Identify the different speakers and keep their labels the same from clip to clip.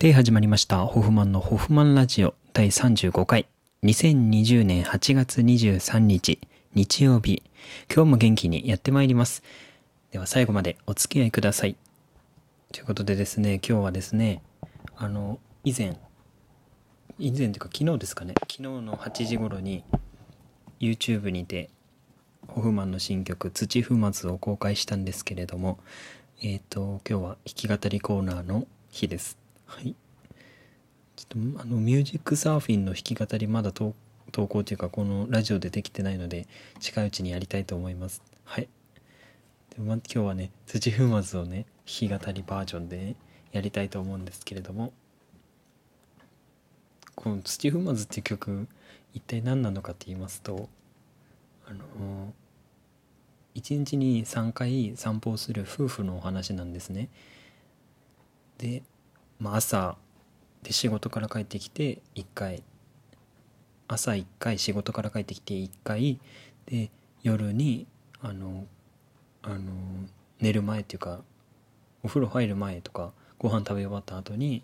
Speaker 1: で始まりましたホフマンのホフマンラジオ第35回。2020年8月23日日曜日。今日も元気にやってまいります。では最後までお付き合いください。ということでですね今日はですねあの以前以前というか昨日ですかね。昨日の8時頃に YouTube にてホフマンの新曲「土踏まず」を公開したんですけれどもえっ、ー、と今日は弾き語りコーナーの日です。はい。ちょっとあのミュージックサーフィンの弾き語りまだ投稿というかこのラジオでできてないので近いうちにやりたいと思います。はい。でま、今日はね土踏まずをね弾き語りバージョンで、ね、やりたいと思うんですけれども。この「土踏まず」っていう曲一体何なのかって言いますとあの1日に3回散歩をする夫婦のお話なんですね。で、まあ、朝で仕事から帰ってきて1回朝1回仕事から帰ってきて1回で夜にあのあの寝る前っていうかお風呂入る前とかご飯食べ終わった後に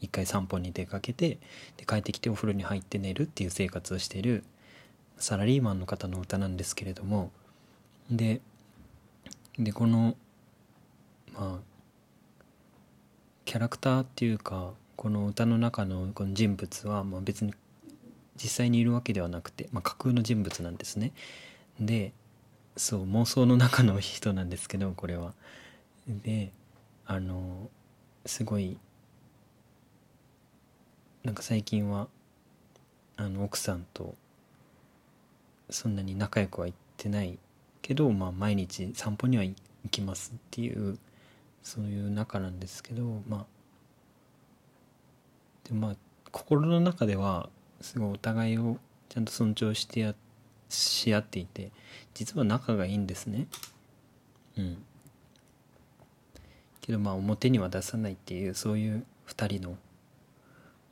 Speaker 1: 一回散歩に出かけてで帰ってきてお風呂に入って寝るっていう生活をしているサラリーマンの方の歌なんですけれどもででこのまあキャラクターっていうかこの歌の中のこの人物はまあ別に実際にいるわけではなくて、まあ、架空の人物なんですね。でそう妄想の中の人なんですけどこれは。であのすごいなんか最近はあの奥さんとそんなに仲良くは行ってないけど、まあ、毎日散歩には行きますっていうそういう仲なんですけどまあでまあ心の中ではすごいお互いをちゃんと尊重してやし合っていて実は仲がいいんですね。うん。けどまあ表には出さないっていうそういう2人の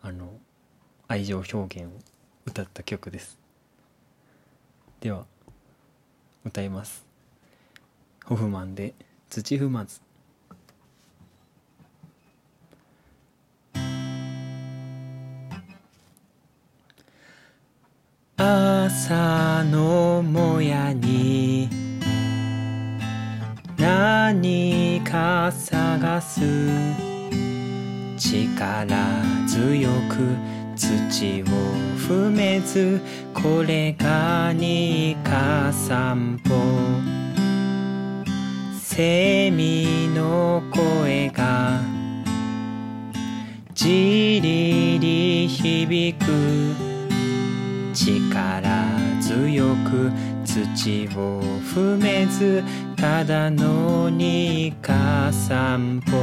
Speaker 1: あの愛情表現を歌った曲です。では歌います。ホフマンで土踏まず。朝のもやに何か探す。力強く土を踏めずこれがにか散歩。セミの声がじりり響く。力強く土を踏めずただのにか散歩。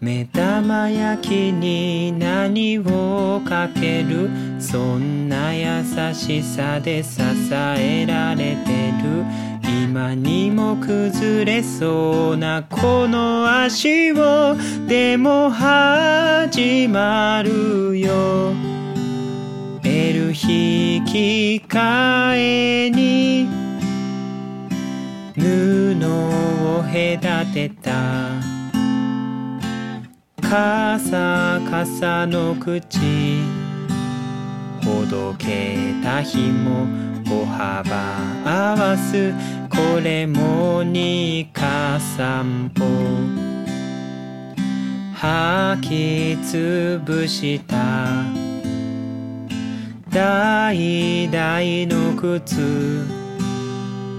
Speaker 1: 目玉焼きに何をかける？そんな優しさで支えられてる。今にも崩れそうなこの足をでも始まるよ。る引き換えに布を隔てた。カサカサの口。ほどけた紐。歩幅合わす。これもにか散歩。履きつぶした。代々の靴。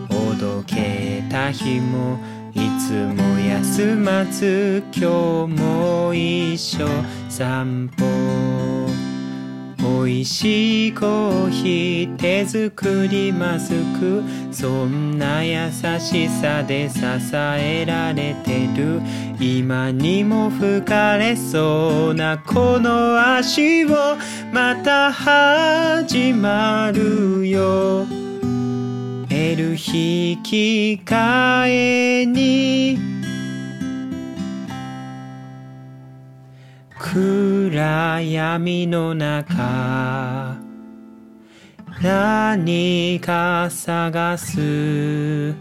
Speaker 1: ほどけた日もいつも休まず今日も一緒散歩。美味しいコーヒー手作りマスク。そんな優しさで支えられてる。今にも吹かれそうなこの足をまた始まるよ。得る引き換えに。暗闇の中何か探す。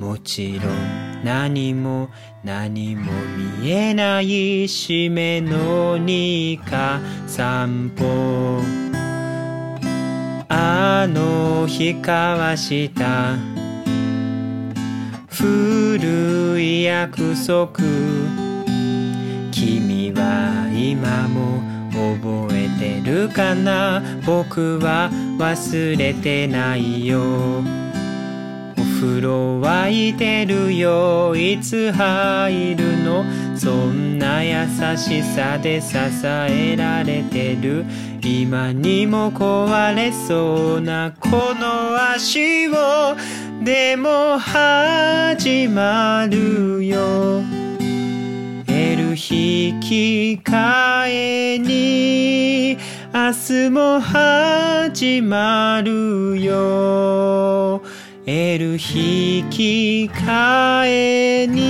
Speaker 1: もちろん何も何も見えない締めのにか散歩。あの日交わした古い約束。君今も覚えてるかな？僕は忘れてないよ。お風呂沸いてるよ。いつ入るの？そんな優しさで支えられてる。今にも壊れそうなこの足を。でも始まるよ。引き換えに明日も始まるよ。L 引き換えに。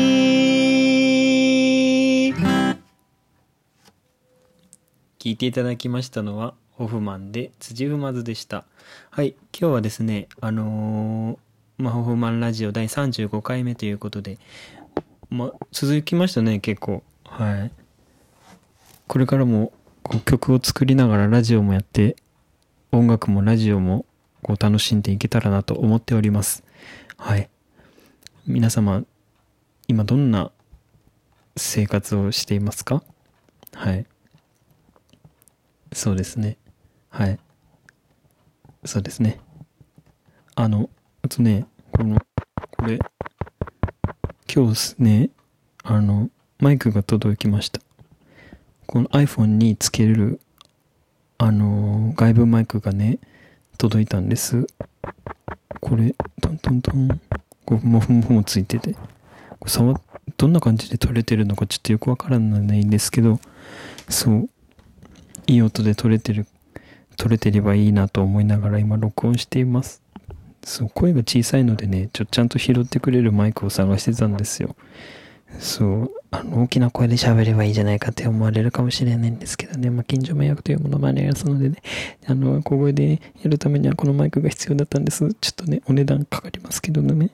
Speaker 1: 聞いていただきましたのはホフマンで辻踏ずでした。はい今日はですねあのー、まあ、ホフマンラジオ第35回目ということでまあ、続きましたね結構。はい。これからもこう曲を作りながらラジオもやって、音楽もラジオもこう楽しんでいけたらなと思っております。はい。皆様、今どんな生活をしていますか？はい。そうですね。はい。そうですね。あの、あとね、この、これ、今日ですね、あの、マイクが届きました。この iPhone につける、あのー、外部マイクがね、届いたんです。これ、トントントン、こう、モフモフもついてて、こ触どんな感じで撮れてるのかちょっとよくわからないんですけど、そう、いい音で撮れてる、撮れてればいいなと思いながら今録音しています。そう、声が小さいのでね、ちょ、ちゃんと拾ってくれるマイクを探してたんですよ。そう、あの、大きな声で喋ればいいじゃないかって思われるかもしれないんですけどね、まあ、近所迷惑というものもありますのでね、あの、小声でやるためにはこのマイクが必要だったんです。ちょっとね、お値段かかりますけどね、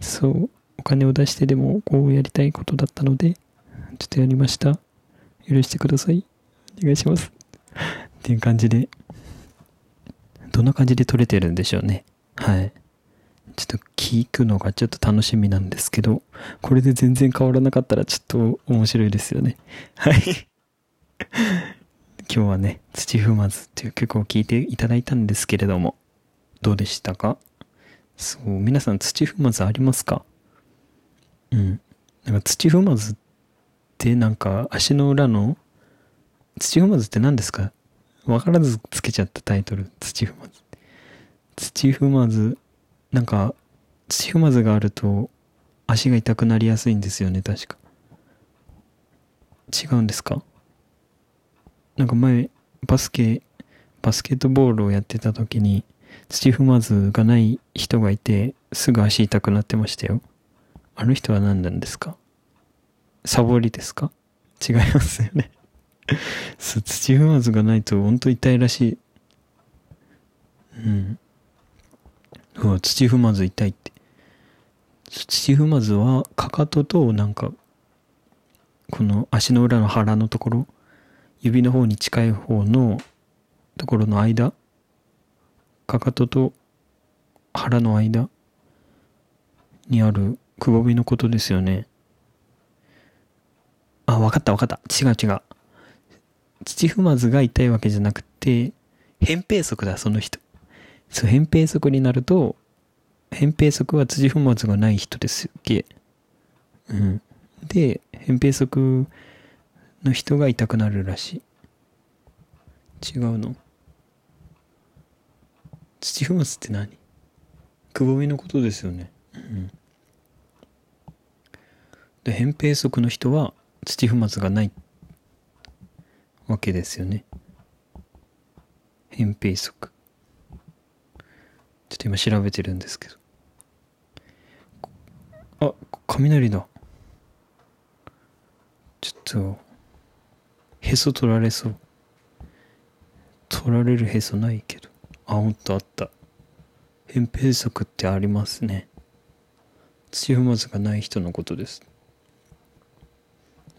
Speaker 1: そう、お金を出してでもこうやりたいことだったので、ちょっとやりました。許してください。お願いします。っていう感じで、どんな感じで撮れてるんでしょうね。はい。ちょっと聞くのがちょっと楽しみなんですけど、これで全然変わらなかったらちょっと面白いですよね。はい。今日はね、土踏まずっていう曲を聴いていただいたんですけれども、どうでしたか？そう、皆さん土踏まずありますか？うん。なんか土踏まずってなんか足の裏の土踏まずって何ですか？わからずつけちゃったタイトル、土踏まず。土踏まずなんか、土踏まずがあると足が痛くなりやすいんですよね、確か。違うんですか？なんか前、バスケ、バスケットボールをやってた時に、土踏まずがない人がいて、すぐ足痛くなってましたよ。あの人は何なんですか？サボりですか？違いますよね土踏まずがないと本当痛いらしい。うん。うわ、土踏まず痛いって。土踏まずは、かかとと、なんか、この足の裏の腹のところ、指の方に近い方のところの間、かかとと腹の間にあるくぼみのことですよね。あ、わかったわかった。違う違う。土踏まずが痛いわけじゃなくて、扁平足だ、その人。そう、扁平足になると、扁平足は辻踏まずがない人ですっけ。うん。で、扁平足の人が痛くなるらしい。違うの？土踏まずって何？くぼみのことですよね。うん。で、扁平足の人は土踏まずがないわけですよね。扁平足。ちょっと今調べてるんですけど。あ、雷だ。ちょっと、へそ取られそう。取られるへそないけど。あ、ほんとあった。扁平足ってありますね。土踏まずがない人のことです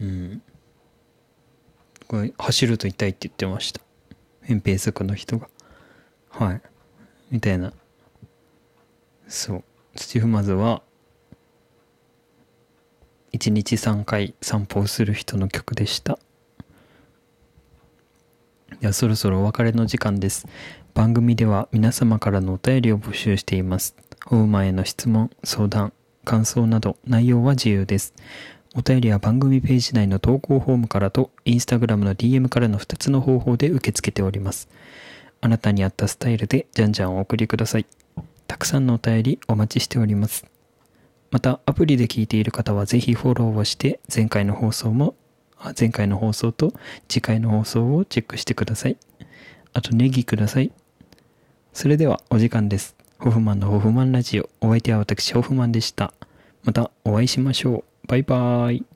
Speaker 1: うんこれ走ると痛いって言ってました扁平足の人がはいみたいなそう。土踏まずは1日3回散歩をする人の曲でした。ではそろそろお別れの時間です。番組では皆様からのお便りを募集しています。ホーマンへの質問相談感想など内容は自由です。お便りは番組ページ内の投稿フォームからとインスタグラムの DM からの2つの方法で受け付けております。あなたに合ったスタイルでじゃんじゃんお送りください。たくさんのお便りお待ちしております。またアプリで聞いている方はぜひフォローをして前回の放送も前回の放送と次回の放送をチェックしてください。あとネギください。それではお時間です。ホフマンのホフマンラジオ。お相手は私ホフマンでした。またお会いしましょう。バイバーイ。